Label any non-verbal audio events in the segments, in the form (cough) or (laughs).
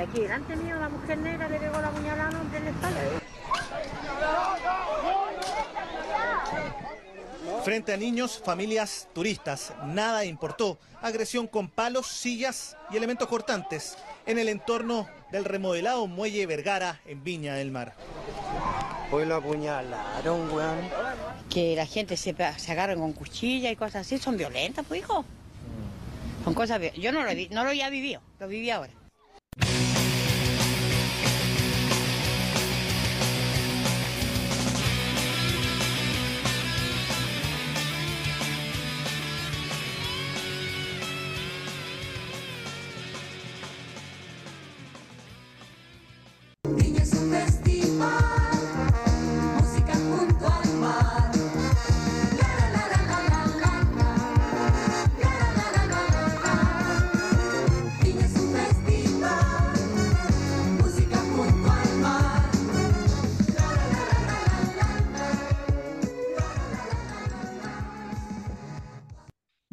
Y aquí delante mío la mujer negra le pegó la puñalada a un hombre en la espalda. Frente a niños, familias, turistas, nada importó. Agresión con palos, sillas y elementos cortantes en el entorno del remodelado Muelle Vergara en Viña del Mar. Hoy lo apuñalaron, weón. Que la gente se, se agarra con cuchilla y cosas así, son violentas, pues hijo. Son cosas, yo no lo, vi- no lo había vivido, lo viví ahora.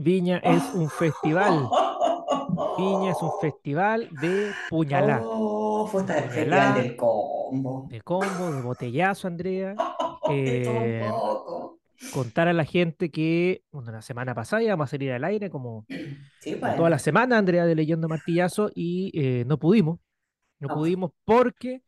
Viña es un (laughs) festival. Viña es un festival de puñalá. Oh, fue hasta el festival del combo. De combo, de botellazo, Andrea. (laughs) Eh, contar a la gente que, bueno, la semana pasada íbamos a salir al aire como Sí, pues. toda la semana, Andrea, de Leyendo Martillazo, y eh, no pudimos. No No. pudimos porque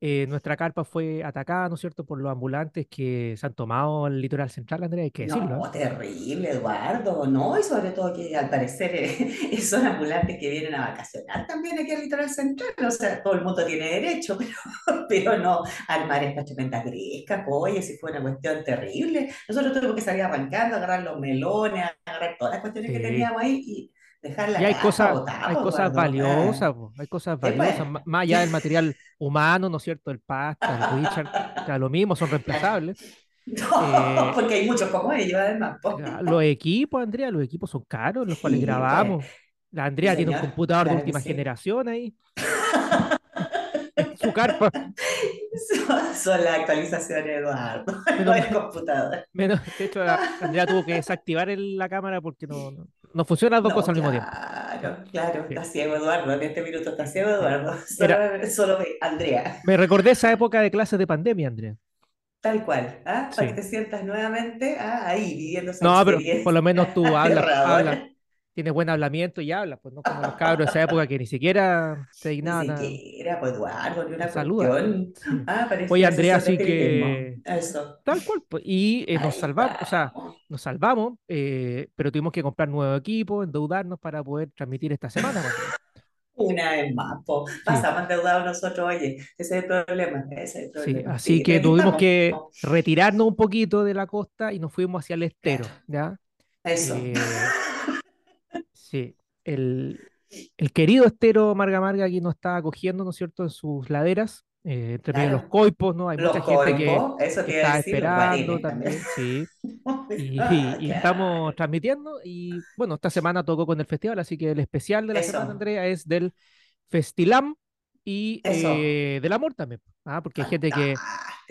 eh, nuestra carpa fue atacada, ¿no es cierto?, por los ambulantes que se han tomado el litoral central, Andrea, hay que decirlo. No, ¿eh? terrible, Eduardo, ¿no? Y sobre todo que al parecer (laughs) eh, son ambulantes que vienen a vacacionar también aquí al litoral central. O sea, todo el mundo tiene derecho, (laughs) pero, pero no armar estas tremendas grescas, oye, si fue una cuestión terrible. Nosotros tuvimos que salir arrancando, agarrar los melones, agarrar todas las cuestiones que Sí. teníamos ahí y dejar la Y hay caja cosas, botada, hay cosas valiosas, po, hay cosas valiosas, más allá del material humano, ¿no es cierto? El pasta, el Richard, que lo mismo son reemplazables. (laughs) No, Eh, porque hay muchos como ellos, además. Los equipos, Andrea, los equipos son caros, los cuales pues. grabamos. La Andrea tiene un computador de claro última sí. generación ahí. (laughs) Su carpa. Son, son las actualizaciones, Eduardo, no (laughs) Menos el mal. computador. Menos, de hecho, la Andrea tuvo que desactivar el- la cámara porque no, no, no funcionan las dos No, cosas al mismo tiempo. Claro, claro, Sí. está ciego Eduardo, en este minuto está ciego Eduardo. Era- Solo, Andrea, Me recordé esa época de clases de pandemia, Andrea. tal cual, ¿ah? Sí. Para que te sientas nuevamente ah, ahí viviendo No, pero por lo menos tú (laughs) hablas, hablas, tienes buen hablamiento y hablas, pues no como los cabros de esa época que ni siquiera se Ni dignaban a- siquiera, pues Eduardo, ni una te saludan. cuestión. Sí. Ah, Oye, Andrea, así que-. Eso. Tal cual, pues, y eh, nos salvamos, o sea, nos salvamos, eh, pero tuvimos que comprar nuevo equipo, endeudarnos para poder transmitir esta semana. pues. Una vez más, po. Pasamos endeudados nosotros, oye, ese es el problema, ese es el Sí, problema. así Sí, que aquí tuvimos que retirarnos un poquito de la costa y nos fuimos hacia el estero, ¿ya? Eso. Eh, sí, el, el querido estero Marga Marga aquí nos está acogiendo, ¿no es cierto?, en sus laderas, eh, de los Claro. coipos, ¿no? Hay Los mucha gente que, eso está decir, esperando también, sí. (laughs) Y, Ah, y claro. estamos transmitiendo y bueno, esta semana tocó con el festival, así que el especial de la Eso. semana, Andrea, es del Festilam y eh, del amor también, ah, porque hay gente que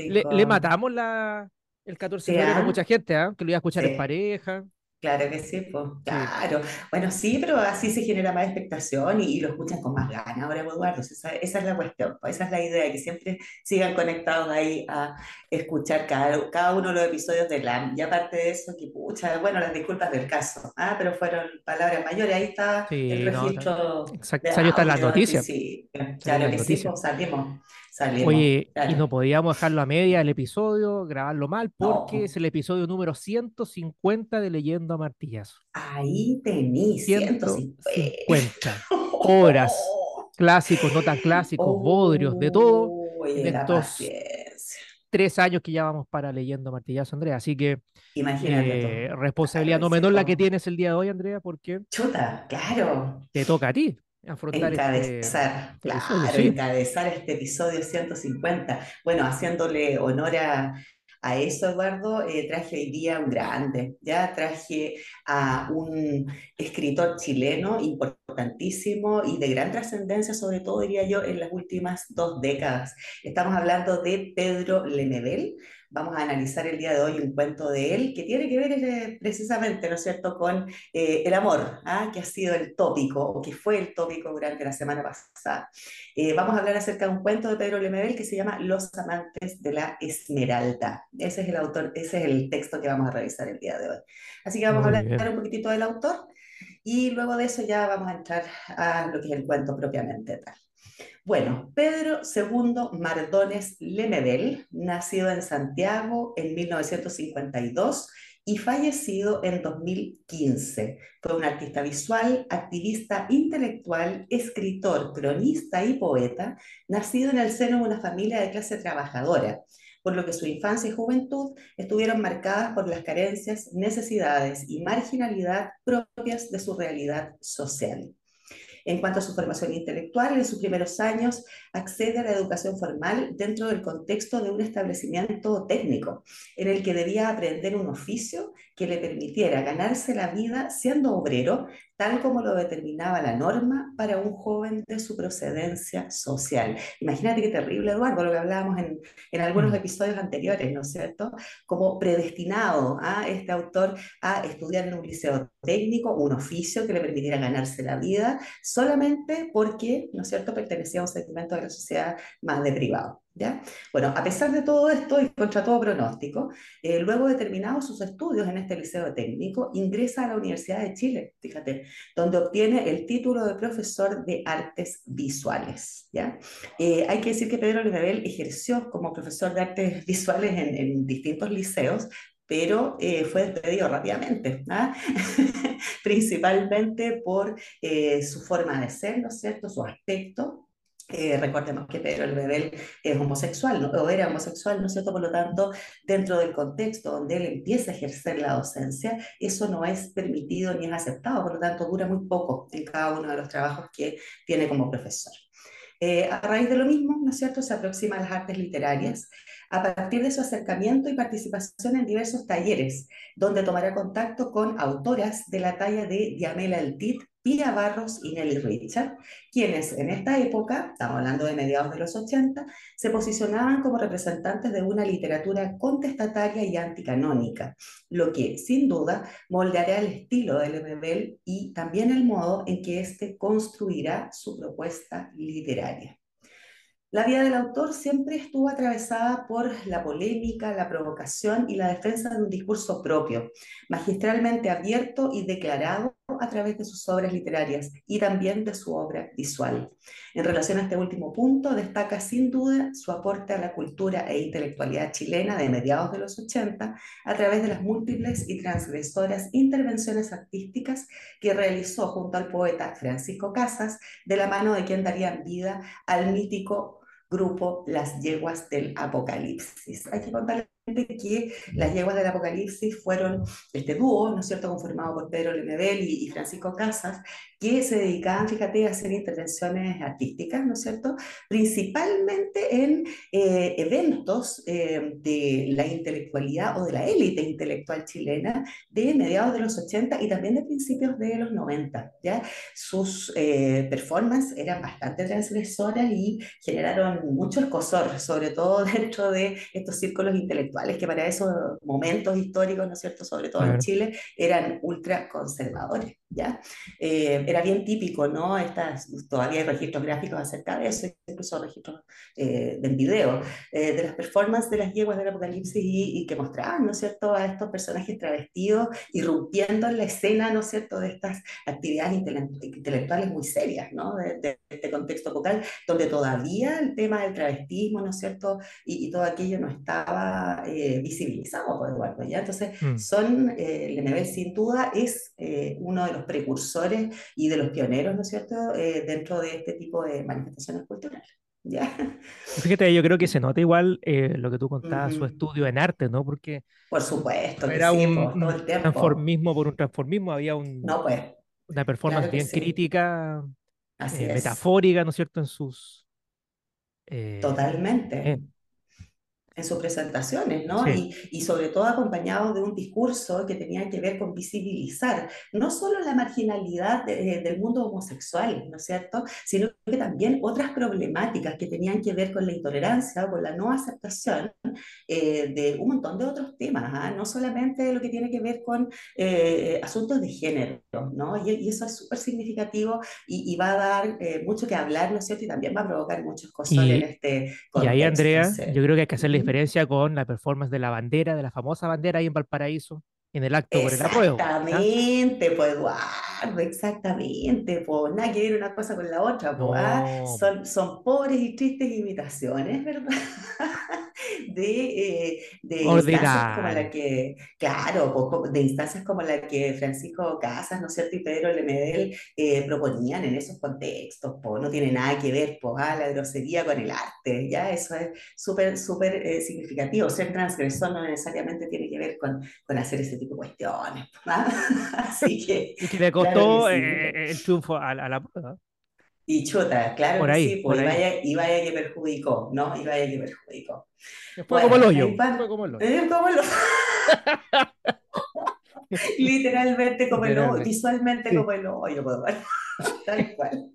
le, le matamos la, el 14 de Sí, febrero a mucha gente, ah, que lo iba a escuchar en pareja. Claro que sí, pues, claro. Bueno, sí, pero así se genera más expectación y, y lo escuchan con más ganas ahora, pues, Eduardo. Esa, esa es la cuestión, pues, esa es la idea, que siempre sigan conectados ahí a escuchar cada, cada uno de los episodios de LAM. Y aparte de eso, que pucha, bueno, las disculpas del caso, ah, pero fueron palabras mayores, ahí está Sí, el no, registro Exacto, de salió las noticias. sí, claro que sí, pues, salimos, salimos, Oye, y no podíamos dejarlo a media el episodio, grabarlo mal, porque No. es el episodio número 150 de Leyendo a Martillazo. Ahí tení 150. 150 horas. (laughs) clásicos, no tan clásicos, bodrios, de todo, de estos tres años que ya vamos para Leyendo a Martillazo, Andrea. Así que Imagínate eh, responsabilidad no menor la que tienes el día de hoy, Andrea, porque Chuta, claro. te toca a ti afrontar este, Encabezar, este claro, sí. encabezar este episodio 150. Bueno, haciéndole honor a, a eso, Eduardo, eh, traje hoy día un grande, ya traje a un escritor chileno importantísimo y de gran trascendencia, sobre todo, diría yo, en las últimas dos décadas. Estamos hablando de Pedro Lemebel, vamos a analizar el día de hoy un cuento de él que tiene que ver eh, precisamente, ¿no es cierto?, con eh, el amor, ¿ah? que ha sido el tópico o que fue el tópico durante la semana pasada. Eh, vamos a hablar acerca de un cuento de Pedro Lemebel que se llama Los amantes de la Esmeralda. Ese es el autor, ese es el texto que vamos a revisar el día de hoy. Así que vamos a hablar bien. un poquitito del autor y luego de eso ya vamos a entrar a lo que es el cuento propiamente tal. Bueno, Pedro II Mardones Lemebel, nacido en Santiago en 1952 y fallecido en 2015. Fue un artista visual, activista intelectual, escritor, cronista y poeta, nacido en el seno de una familia de clase trabajadora, por lo que su infancia y juventud estuvieron marcadas por las carencias, necesidades y marginalidad propias de su realidad social. En cuanto a su formación intelectual, en sus primeros años accede a la educación formal dentro del contexto de un establecimiento técnico, en el que debía aprender un oficio que le permitiera ganarse la vida siendo obrero, tal como lo determinaba la norma para un joven de su procedencia social. Imagínate qué terrible, Eduardo, lo que hablábamos en, en algunos Mm. episodios anteriores, ¿no es cierto? Como predestinado a este autor a estudiar en un liceo técnico, un oficio que le permitiera ganarse la vida, solamente porque, ¿no es cierto?, pertenecía a un segmento de la sociedad más de privado. ¿Ya? Bueno, a pesar de todo esto y contra todo pronóstico, eh, luego de terminados sus estudios en este liceo técnico, ingresa a la Universidad de Chile, fíjate, donde obtiene el título de profesor de artes visuales. ¿ya? Eh, hay que decir que Pedro Lemebel ejerció como profesor de artes visuales en, en distintos liceos, pero eh, fue despedido rápidamente, ¿ah? (laughs) principalmente por eh, su forma de ser, ¿no es cierto?, su aspecto. Eh, recordemos que Pedro Lemebel es homosexual, ¿no? o era homosexual, ¿no es cierto? Por lo tanto, dentro del contexto donde él empieza a ejercer la docencia, eso no es permitido ni es aceptado, por lo tanto, dura muy poco en cada uno de los trabajos que tiene como profesor. Eh, a raíz de lo mismo, ¿no es cierto?, se aproxima a las artes literarias a partir de su acercamiento y participación en diversos talleres, donde tomará contacto con autoras de la talla de Diamela Altit, Barros y Nelly Richard, quienes en esta época, estamos hablando de mediados de los 80, se posicionaban como representantes de una literatura contestataria y anticanónica, lo que sin duda moldeará el estilo de Lemebel y también el modo en que éste construirá su propuesta literaria. La vida del autor siempre estuvo atravesada por la polémica, la provocación y la defensa de un discurso propio, magistralmente abierto y declarado a través de sus obras literarias y también de su obra visual. En relación a este último punto, destaca sin duda su aporte a la cultura e intelectualidad chilena de mediados de los 80 a través de las múltiples y transgresoras intervenciones artísticas que realizó junto al poeta Francisco Casas, de la mano de quien darían vida al mítico grupo Las Yeguas del Apocalipsis. Hay que contarle que las Yeguas del Apocalipsis fueron este dúo, ¿no es cierto?, conformado por Pedro Lemebel y, y Francisco Casas, que se dedicaban, fíjate, a hacer intervenciones artísticas, ¿no es cierto?, principalmente en eh, eventos eh, de la intelectualidad o de la élite intelectual chilena de mediados de los 80 y también de principios de los 90, ¿ya? Sus eh, performances eran bastante transgresoras y generaron mucho escosor, sobre todo (laughs) dentro de estos círculos intelectuales que para esos momentos históricos, ¿no es cierto?, sobre todo en. Chile, eran ultra conservadores, ¿ya? Eh, era bien típico, ¿no? Estas, todavía hay registros gráficos acerca de eso, incluso registros eh, en video, eh, de las performances de las yeguas del apocalipsis y, y que mostraban, ¿no es cierto?, a estos personajes travestidos irrumpiendo en la escena, ¿no es cierto?, de estas actividades intele- intelectuales muy serias, ¿no?, de, de este contexto local, donde todavía el tema del travestismo, ¿no es cierto?, y, y todo aquello no estaba eh, visibilizado por Eduardo, ¿ya? Entonces, Mm. son, eh, Lemebel sin duda es eh, uno de los precursores y de los pioneros, ¿no es cierto?, eh, dentro de este tipo de manifestaciones culturales, ¿ya? Fíjate, yo creo que se nota igual eh, lo que tú contabas, su estudio en arte, ¿no? Porque Por supuesto que era sí, un, transformismo por un transformismo, había un- No, pues, una performance claro bien sí. crítica, Así eh, metafórica, ¿no es cierto?, en sus... Totalmente. Eh, en sus presentaciones, ¿no? Sí. Y, y sobre todo acompañado de un discurso que tenía que ver con visibilizar no solo la marginalidad de- del mundo homosexual, ¿no es cierto? Sino que también otras problemáticas que tenían que ver con la intolerancia o con la no aceptación eh, de un montón de otros temas, ¿ah? No solamente lo que tiene que ver con eh, asuntos de género, ¿no? Y, y eso es súper significativo y, y va a dar eh, mucho que hablar, ¿no es cierto? Y también va a provocar muchos cosas Y- en este Y contexto. ahí, Andrea, yo creo que hay que hacer la Ujú. Diferencia con la performance de la bandera, de la famosa bandera ahí en Valparaíso, en el acto por el apruebo. Exactamente, pues Eduardo, exactamente, pues nada que ver una cosa con la otra, pues, ¿ah? No. Son, son pobres y tristes imitaciones, ¿verdad? (laughs) De, eh, de instancias como la que, claro, de instancias como la que Francisco Casas, ¿no es cierto? Y Pedro Lemebel eh, proponían en esos contextos, no tiene nada que ver, pues, ah, la grosería con el arte, ya, eso es súper, súper eh, significativo. Ser transgresor no necesariamente tiene que ver con con hacer ese tipo de cuestiones. (laughs) Así que, Y que le Claro costó que sí. eh, el triunfo a, la- a la. Y chuta, claro Por que ahí, sí, pues, por y ahí. vaya, y vaya que perjudicó, ¿no? Y vaya que perjudicó. Fue Bueno, como el hoyo. Fue como el hoyo. Eh, como lo- (laughs) (laughs) Literalmente como el hoyo, Literalmente. visualmente Sí. como el hoyo, (laughs) tal cual.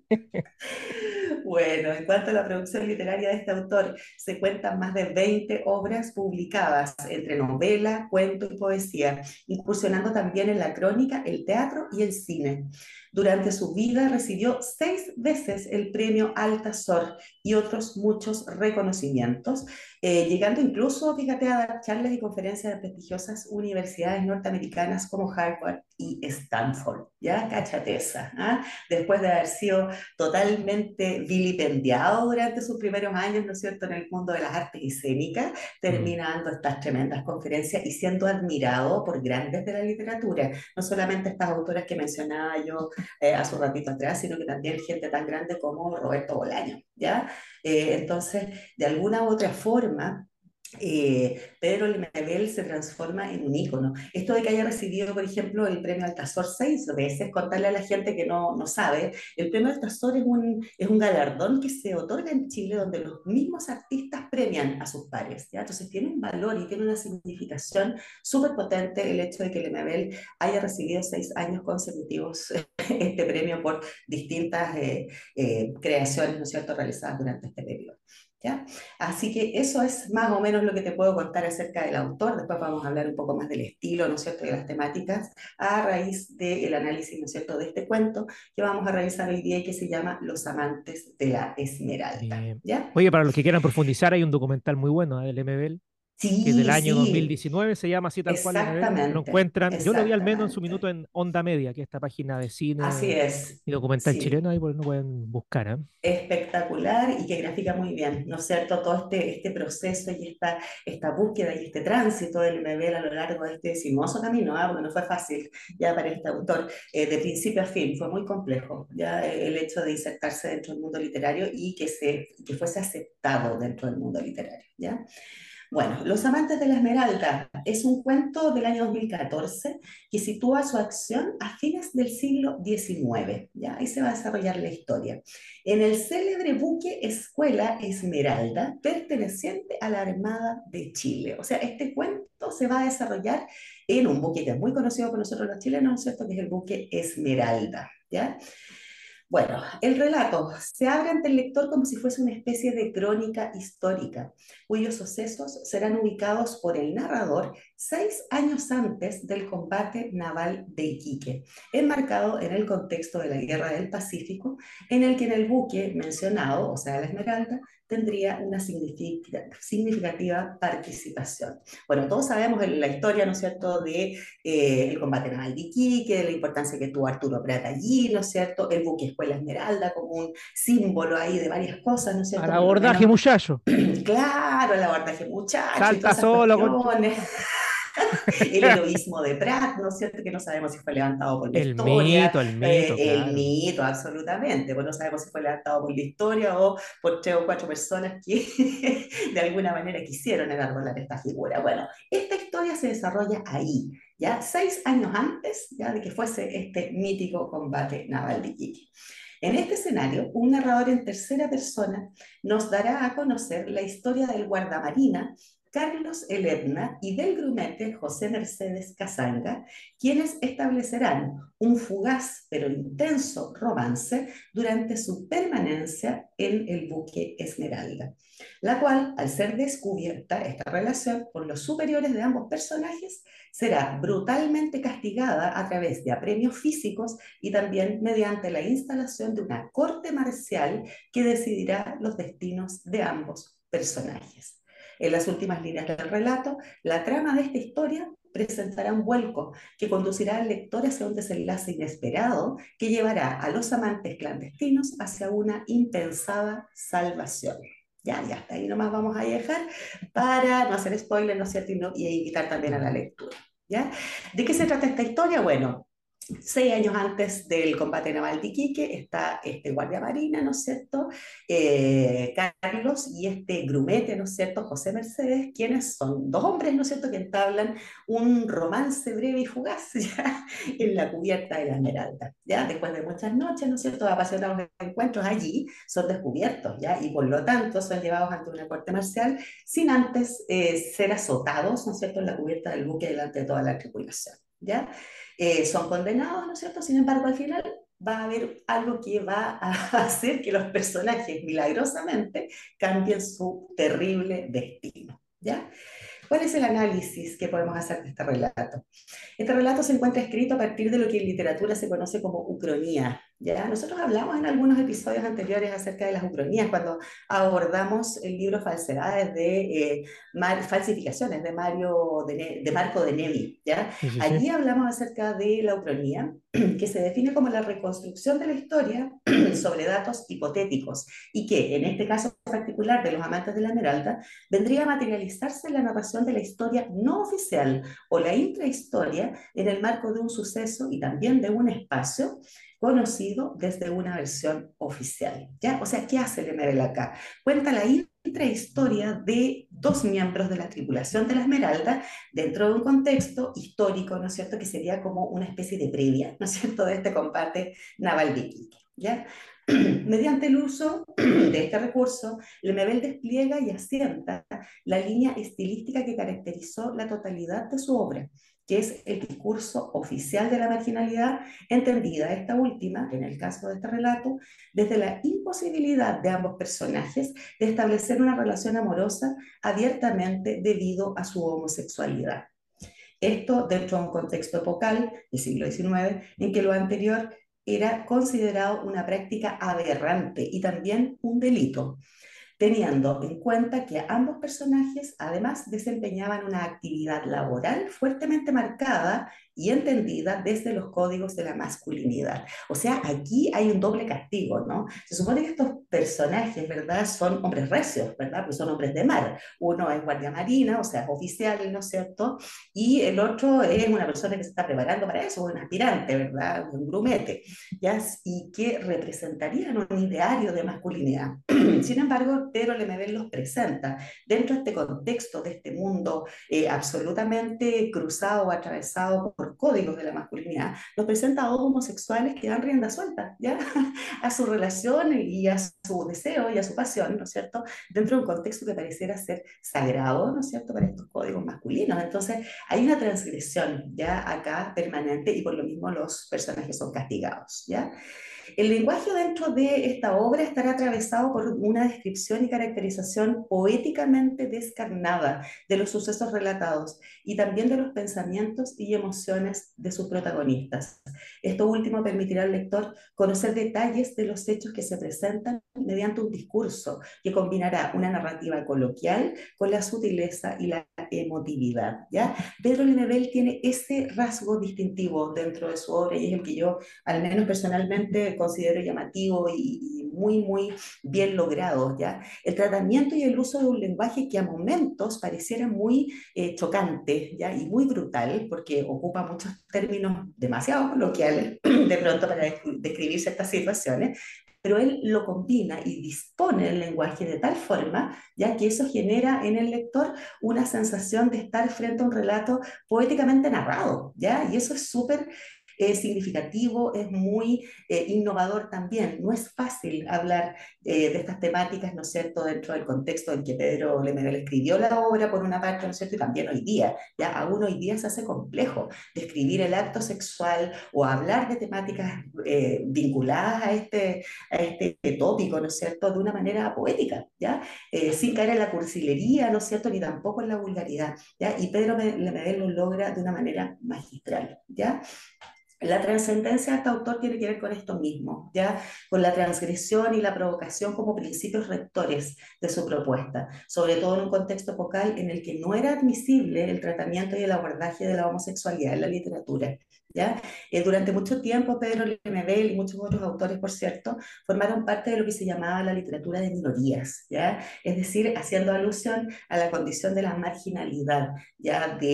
Bueno, en cuanto a la producción literaria de este autor, se cuentan más de 20 obras publicadas entre novela, cuento y poesía, incursionando también en la crónica, el teatro y el cine. Durante su vida recibió seis veces el premio Altazor y otros muchos reconocimientos, eh, llegando incluso, fíjate, a dar charlas y conferencias de prestigiosas universidades norteamericanas como Harvard y Stanford. Ya, cáchate esa, ¿ah? Después de haber sido totalmente vilipendiado durante sus primeros años, ¿no es cierto?, en el mundo de las artes escénicas, termina dando estas tremendas conferencias y siendo admirado por grandes de la literatura, no solamente estas autoras que mencionaba yo eh, hace un ratito atrás, sino que también gente tan grande como Roberto Bolaño, ¿ya? Eh, entonces, de alguna u otra forma, eh, Pedro Lemebel se transforma en un ícono. Esto de que haya recibido, por ejemplo, el premio Altazor seis veces, contarle a la gente que no, no sabe, el premio Altazor es un, es un galardón que se otorga en Chile donde los mismos artistas premian a sus pares, ¿ya? Entonces tiene un valor y tiene una significación súper potente el hecho de que Lemebel haya recibido seis años consecutivos (laughs) este premio por distintas eh, eh, creaciones, ¿no es cierto?, realizadas durante este periodo. ¿Ya? Así que eso es más o menos lo que te puedo contar acerca del autor. Después vamos a hablar un poco más del estilo, ¿no es cierto?, de las temáticas, a raíz del análisis, ¿no es cierto?, de este cuento que vamos a revisar hoy día y que se llama Los amantes de la Esmeralda. ¿Ya? Oye, para los que quieran profundizar, hay un documental muy bueno ¿eh? del MBL, que es del Sí, año sí, 2019, se llama así tal cual. MBL. Lo Exactamente, encuentran, yo lo vi al menos en su exactamente. minuto en Onda Media, que es esta página de cine Así es. y documental Sí. chileno, ahí por- lo pueden buscar. ¿eh? espectacular y que grafica muy bien, ¿no es cierto? Todo este, este proceso y esta, esta búsqueda y este tránsito del MBL a lo largo de este sinuoso camino, ¿ah? porque no fue fácil ya para este autor, eh, de principio a fin, fue muy complejo, ya eh, el hecho de insertarse dentro del mundo literario y que, se, que fuese aceptado dentro del mundo literario, ¿ya? Bueno, Los amantes de la Esmeralda es un cuento del año 2014 que sitúa su acción a fines del siglo XIX. ¿ya? Ahí se va a desarrollar la historia. En el célebre buque Escuela Esmeralda, perteneciente a la Armada de Chile. O sea, este cuento se va a desarrollar en un buque que es muy conocido por nosotros los chilenos, ¿no es cierto? Que es el buque Esmeralda. ¿ya? Bueno, el relato se abre ante el lector como si fuese una especie de crónica histórica, cuyos sucesos serán ubicados por el narrador seis años antes del combate naval de Iquique, enmarcado en el contexto de la Guerra del Pacífico, en el que en el buque mencionado, o sea, la Esmeralda, tendría una significa- significativa participación. Bueno, todos sabemos en la historia, ¿no es cierto?, de eh, el combate naval de Iquique, de la importancia que tuvo Arturo Prat allí, ¿no es cierto?, el buque Escuela Esmeralda como un símbolo ahí de varias cosas, ¿no es cierto? Al (clears throat) abordaje, muchacho. Claro, el abordaje muchacho, Salta solo, con-. (laughs) El (laughs) heroísmo de Prat, ¿no es cierto? Que no sabemos si fue levantado por la El historia. mito, el Eh, mito, el claro. mito, absolutamente. Pues no sabemos si fue levantado por la historia o por tres o cuatro personas que (laughs) de alguna manera quisieron enarbolar esta figura. Bueno, esta historia se desarrolla ahí, ya seis años antes ya de que fuese este mítico combate naval de Iquique. En este escenario, un narrador en tercera persona nos dará a conocer la historia del guardamarina Carlos Eledna y del grumete José Mercedes Casanga, quienes establecerán un fugaz pero intenso romance durante su permanencia en el buque Esmeralda, la cual, al ser descubierta esta relación por los superiores de ambos personajes, será brutalmente castigada a través de apremios físicos y también mediante la instalación de una corte marcial que decidirá los destinos de ambos personajes. En las últimas líneas del relato, la trama de esta historia presentará un vuelco que conducirá al lector hacia un desenlace inesperado que llevará a los amantes clandestinos hacia una impensada salvación. Ya, ya hasta ahí nomás vamos a dejar para no hacer spoiler, ¿no es cierto? Y, no- y invitar también a la lectura. ¿ya? ¿De qué se trata esta historia? Bueno, Seis años antes del combate naval de Iquique está este guardia marina, ¿no es cierto? Eh, Carlos y este grumete, ¿no es cierto? José Mercedes, quienes son dos hombres, ¿no es cierto?, que entablan un romance breve y fugaz (laughs) ya en la cubierta de la Esmeralda. ¿ya? Después de muchas noches, ¿no es cierto?, apasionados encuentros allí, son descubiertos, ¿ya? Y por lo tanto son llevados ante una corte marcial sin antes eh, ser azotados, ¿no es cierto?, en la cubierta del buque delante de toda la tripulación, ¿ya? Eh, son condenados, ¿no es cierto? Sin embargo, al final va a haber algo que va a (laughs) hacer que los personajes milagrosamente cambien su terrible destino, ¿ya? ¿Cuál es el análisis que podemos hacer de este relato? Este relato se encuentra escrito a partir de lo que en literatura se conoce como ucronía. ¿Ya? Nosotros hablamos en algunos episodios anteriores acerca de las ucronías, cuando abordamos el libro Falsedades de eh, Mar- Falsificaciones de, Mario, de, de Marco de Nevi. ¿ya? Sí, sí, sí. Allí hablamos acerca de la ucronía, (clears throat) que se define como la reconstrucción de la historia (clears throat) sobre datos hipotéticos y que, en este caso particular de los amantes de la Esmeralda, vendría a materializarse en la narración de la historia no oficial o la intrahistoria en el marco de un suceso y también de un espacio conocido desde una versión oficial. ¿ya? O sea, ¿qué hace Lemebel acá? Cuenta la intrahistoria de dos miembros de la tripulación de la Esmeralda dentro de un contexto histórico, ¿no es cierto?, que sería como una especie de previa, ¿no es cierto?, de este combate naval de Iquique, ¿ya? (clears throat) Mediante el uso de este recurso, Lemebel despliega y asienta la línea estilística que caracterizó la totalidad de su obra, que es el discurso oficial de la marginalidad, entendida esta última, en el caso de este relato, desde la imposibilidad de ambos personajes de establecer una relación amorosa abiertamente debido a su homosexualidad. Esto dentro de un contexto epocal del siglo XIX, en que lo anterior era considerado una práctica aberrante y también un delito, teniendo en cuenta que ambos personajes además desempeñaban una actividad laboral fuertemente marcada y entendida desde los códigos de la masculinidad. O sea, aquí hay un doble castigo, ¿no? Se supone que estos personajes, ¿verdad? Son hombres recios, ¿verdad? Pues son hombres de mar. Uno es guardia marina, o sea, oficial, ¿no es cierto? Y el otro es una persona que se está preparando para eso, un aspirante, ¿verdad? Un grumete, ¿ya? Y que representarían un ideario de masculinidad. (clears throat) Sin embargo, Pedro Lemebel los presenta dentro de este contexto, de este mundo eh, absolutamente cruzado atravesado por códigos de la masculinidad, nos presenta a dos homosexuales que dan rienda suelta, ¿ya? (laughs) A su relación y a su deseo y a su pasión, ¿no es cierto? Dentro de un contexto que pareciera ser sagrado, ¿no es cierto?, para estos códigos masculinos. Entonces, hay una transgresión ya acá permanente y por lo mismo los personajes son castigados, ¿ya? El lenguaje dentro de esta obra estará atravesado por una descripción y caracterización poéticamente descarnada de los sucesos relatados y también de los pensamientos y emociones de sus protagonistas. Esto último permitirá al lector conocer detalles de los hechos que se presentan mediante un discurso que combinará una narrativa coloquial con la sutileza y la emotividad. ¿ya? Pedro Lemebel tiene ese rasgo distintivo dentro de su obra y es el que yo, al menos personalmente, considero llamativo y, y muy, muy bien logrado. ¿ya? El tratamiento y el uso de un lenguaje que a momentos pareciera muy eh, chocante ¿ya? y muy brutal, porque ocupa muchos términos demasiado coloquiales (clears throat) de pronto para descri- describir ciertas situaciones, pero él lo combina y dispone el lenguaje de tal forma, ya que eso genera en el lector una sensación de estar frente a un relato poéticamente narrado, ¿ya? Y eso es súper eh, significativo, es muy eh, innovador también. No es fácil hablar eh, de estas temáticas, ¿no es cierto?, dentro del contexto en que Pedro Lemebel escribió la obra, por una parte, ¿no es cierto?, y también hoy día. Ya aún hoy día se hace complejo describir el acto sexual o hablar de temáticas eh, vinculadas a este, a este tópico, ¿no es cierto?, de una manera poética, ¿ya? Eh, sin caer en la cursilería, ¿no es cierto?, ni tampoco en la vulgaridad, ¿ya? Y Pedro Lemebel lo logra de una manera magistral, ¿ya? La trascendencia de este autor tiene que ver con esto mismo, ya con la transgresión y la provocación como principios rectores de su propuesta, sobre todo en un contexto epocal en el que no era admisible el tratamiento y el abordaje de la homosexualidad en la literatura. ¿Ya? Eh, durante mucho tiempo, Pedro Lemebel y muchos otros autores, por cierto, formaron parte de lo que se llamaba la literatura de minorías, ¿ya? es decir, haciendo alusión a la condición de la marginalidad ya de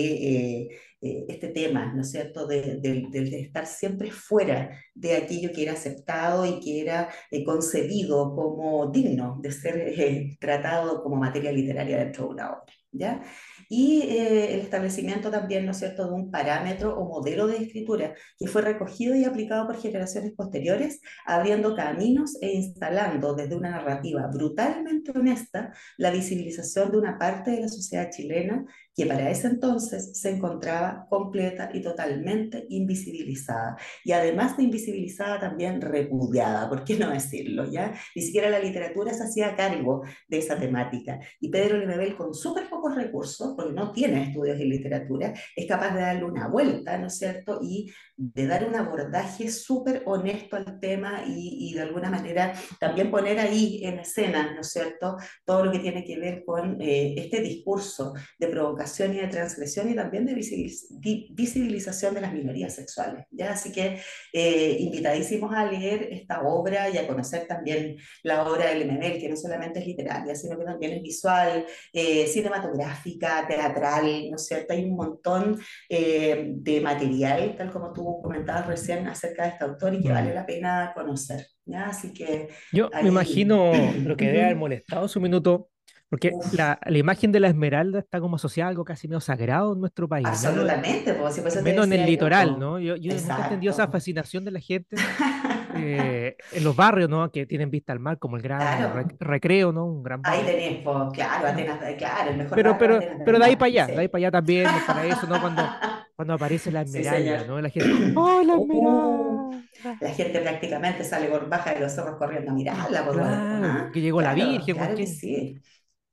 eh, eh, este tema, ¿no es cierto?, de, de- de- de estar siempre fuera de aquello que era aceptado y que era eh, concebido como digno de ser eh, tratado como materia literaria dentro de una obra. Y eh, el establecimiento también, ¿no es cierto?, de un parámetro o modelo de escritura que fue recogido y aplicado por generaciones posteriores, abriendo caminos e instalando desde una narrativa brutalmente honesta la visibilización de una parte de la sociedad chilena que para ese entonces se encontraba completa y totalmente invisibilizada. Y además de invisibilizada, también repudiada, ¿por qué no decirlo? ¿ya? Ni siquiera la literatura se hacía cargo de esa temática. Y Pedro Lemebel, con súper pocos recursos, porque no tiene estudios en literatura, es capaz de darle una vuelta, ¿no es cierto? Y de dar un abordaje súper honesto al tema y, y de alguna manera también poner ahí en escena, ¿no es cierto?, todo lo que tiene que ver con eh, este discurso de provocación y de transgresión y también de visibilización de las minorías sexuales. ¿ya? Así que eh, invitadísimos a leer esta obra y a conocer también la obra de Lemebel, que no solamente es literaria, sino que también es visual, eh, cinematográfica, teatral, ¿no es cierto? Hay un montón de material, tal como tú comentabas recién, acerca de este autor y que vale la pena conocer. ¿ya? Así que Yo ahí- me imagino (clears throat) lo que debe haber molestado su minuto, porque la, la imagen de la esmeralda está como asociada a algo casi medio sagrado en nuestro país, Absolutamente, eso te menos en el yo, litoral. ¿no? Yo, yo nunca he entendido esa fascinación de la gente (laughs) eh, en los barrios, ¿no? Que tienen vista al mar, como el gran Claro. Rec- recreo, ¿no? Un gran Ahí barrio. tenés, pues, claro, ¿no? Atenas, claro, el mejor Pero, barrio pero, Atenas pero de ahí para allá, sí. de ahí para allá también, el paraíso, ¿no? Cuando, cuando aparece la esmeralda. ¿no? La gente, (clears throat) ¡oh, la Uh, esmeralda! la gente prácticamente sale por baja de los cerros corriendo a mirarla, por Eduardo, Claro, ¿ah? que llegó la Virgen, claro que cualquier. sí.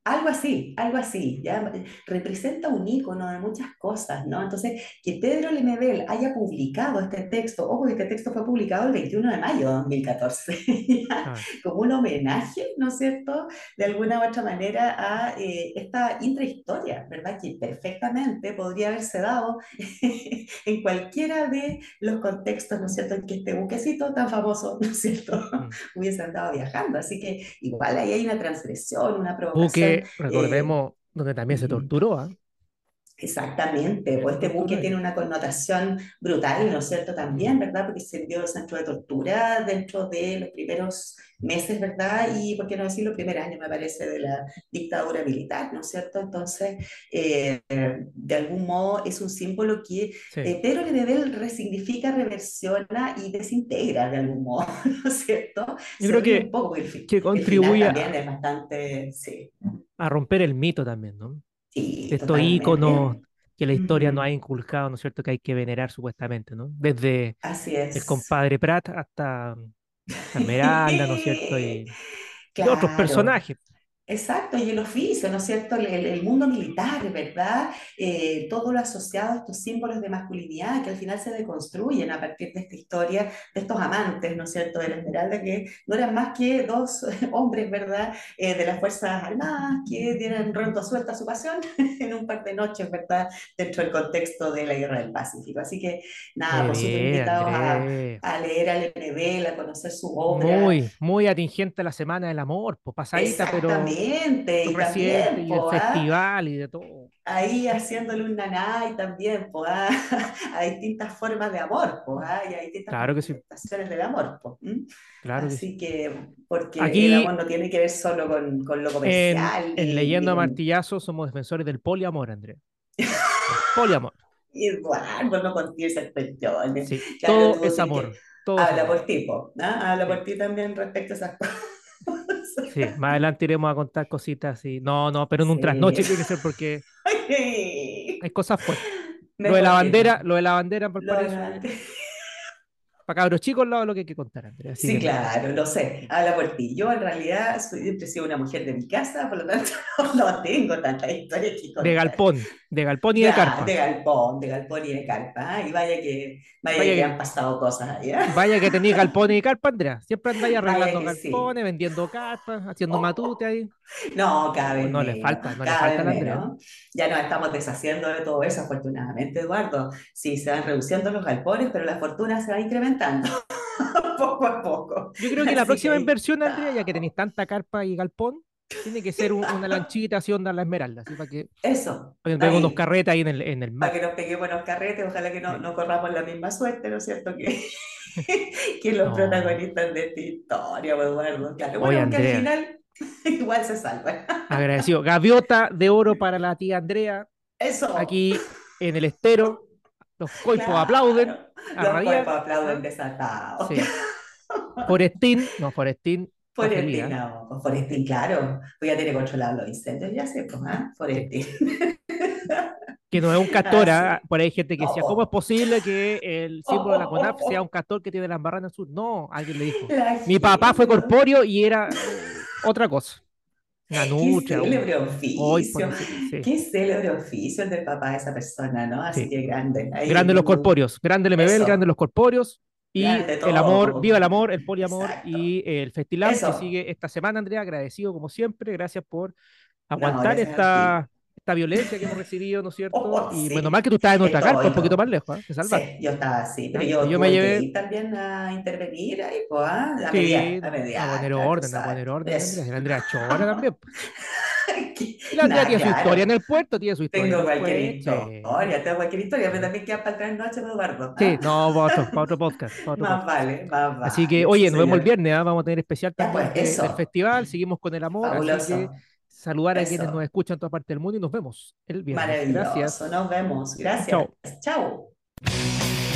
Algo así, algo así, ya representa un ícono de muchas cosas, ¿no? Entonces, que Pedro Lemebel haya publicado este texto, ojo, este texto fue publicado el 21 de mayo de 2014, (laughs) ya, Ah, como un homenaje, ¿no es cierto?, de alguna u otra manera a eh, esta intrahistoria, ¿verdad?, que perfectamente podría haberse dado (laughs) en cualquiera de los contextos, ¿no es cierto?, en que este buquecito tan famoso, ¿no es cierto?, mm. (laughs) hubiese andado viajando. Así que igual ahí hay una transgresión, una provocación. Buque, recordemos, donde también se torturó, ¿ah? Exactamente, pues este buque tiene una connotación brutal, ¿no es cierto? También. ¿verdad? Porque sirvió de centro de tortura dentro de los primeros meses, ¿verdad? Y, ¿por qué no decir, los primeros años, me parece, de la dictadura militar, ¿no es cierto? Entonces, eh, de algún modo es un símbolo que Sí. eh, Pedro resignifica, reversiona y desintegra de algún modo, (laughs) ¿no es cierto? Yo Se creo que, un poco, el, que el final contribuye también es bastante, sí, a romper el mito también, ¿no? Sí, estos íconos totalmente. que la historia nos ha inculcado, ¿no es cierto?, que hay que venerar supuestamente, ¿no? Desde Así el compadre Prat hasta Esmeralda, ¿no es cierto? Y, (laughs) y otros personajes. Exacto, y el oficio, ¿no es cierto? El, el- mundo militar, ¿verdad? Eh, todo lo asociado a estos símbolos de masculinidad que al final se deconstruyen a partir de esta historia de estos amantes, ¿no es cierto? De la Esmeralda, que no eran más que dos (laughs) hombres, ¿verdad? Eh, de las Fuerzas Armadas que dieron rento suelta a su pasión (laughs) en un par de noches, ¿verdad? Dentro del contexto de la Guerra del Pacífico. Así que, nada, pues súper bien, invitados a, a leer al NB, a conocer su obra. Muy, muy atingente la Semana del Amor, pues pasadita, pero Y también, y el ¿ah? festival y de todo. Ahí haciéndole un nanay también, po, ¿ah? (laughs) A distintas formas de amor, po, ¿ah? Y a distintas Claro que sí, del amor, ¿m? claro sí. Así que, porque el Aquí amor no tiene que ver solo con, con lo en, comercial en ni, Leyendo ni a. Martillazo somos defensores del poliamor, Andrés. El poliamor. (laughs) Eduardo, no contiene esas cuestiones. Sí, Claro, todo es sí amor. Todo Habla amor. por ti, po, ¿ah? Habla por ti también respecto a esas cosas. Sí, más adelante iremos a contar cositas así. No, no, pero en un Sí. trasnoche tiene que ser porque (laughs) Ay, hay cosas fuertes. Lo de la bandera, lo de la bandera en Lo para cabros chicos, lo, lo que hay que contar, Andrea. así Sí, que- claro, lo sé. Habla por ti. Yo en realidad soy, siempre he sido una mujer de mi casa, por lo tanto (laughs) no tengo tantas historias que contar. De galpón, de galpón y de carpa. De galpón, de galpón y de carpa. Y vaya que, vaya Vaya que que- han pasado cosas ahí. ¿ah? Vaya que tenéis (laughs) galpones y carpa, Andrea. Siempre andáis arreglando sí. galpones, vendiendo carpas, haciendo matute ahí. No, cada vez No le falta, no le falta vez a la Andrea. menos. Ya nos estamos deshaciendo de todo eso, afortunadamente, Eduardo. Sí, se van reduciendo los galpones, pero la fortuna se va incrementando (laughs) poco a poco. Yo creo que la Así próxima que- inversión, Andrea, ya que tenéis tanta carpa y galpón, tiene que ser un- una lanchita así onda la esmeralda, así para que, Eso. para que tenga unos carretes ahí en el, en el mar. para que nos peguemos los carretes, ojalá que no, no corramos la misma suerte, ¿no es cierto? Que, (laughs) que los No. protagonistas de esta historia, pues, Eduardo. Claro, bueno, Oye, aunque al final (laughs) igual se salva. Agradecido. Gaviota de oro para la tía Andrea, Eso. aquí en el estero. Los coipos claro. aplauden. Los cuerpos aplauden desatados. Sí. (laughs) Forestín, no, Forestín. Forestín, no, Forestín, claro. Voy a tener controlado los incendios, ya sé, pues, ¿ah? Forestín. (laughs) que no es un castor, (laughs) Ah, ¿ah? por ahí hay gente que decía, No. ¿cómo es posible que el símbolo de la Oh, CONAF oh, oh. sea un castor que tiene la embarrada en el sur? No, alguien le dijo. La Mi papá fue corpóreo y era eh, otra cosa. Una Qué nutria. un- célebre oficio. sí. Qué célebre oficio el del papá de esa persona, ¿no? Así Sí. que grande. Ahí, Grande los corpóreos, grande el MBL, grande los corpóreos y el amor, viva el amor, el poliamor Exacto. y el Festilab que sigue esta semana, Andrea, agradecido como siempre, gracias por aguantar esta, esta violencia que hemos recibido, ¿no es cierto? Oh, y sí. menos mal que tú estabas en otra carpa, un poquito más lejos, ¿ah? Te salvaste. Sí, yo estaba así, pero Ya, yo, yo me llevé- que ir también a intervenir ahí, pues, ¿ah? A Sí, mediar, a mediar. a poner orden, a poner orden. Andrea. Chora (laughs) también. la Andrea tiene su historia en el puerto, tiene su historia Tengo cualquier historia, tengo cualquier historia, pero también queda para tres noches, Eduardo. ¿ah? Sí, no, para otro, para otro podcast. para otro Más podcast. vale, más vale. Así que, oye, nos vemos el viernes, ¿ah? vamos a tener especial Ya, también pues, del festival, seguimos con el amor, así que saludar a quienes nos escuchan en toda parte del mundo y nos vemos el viernes. Maravilloso. Gracias. Nos vemos. Gracias. Chao. Chao.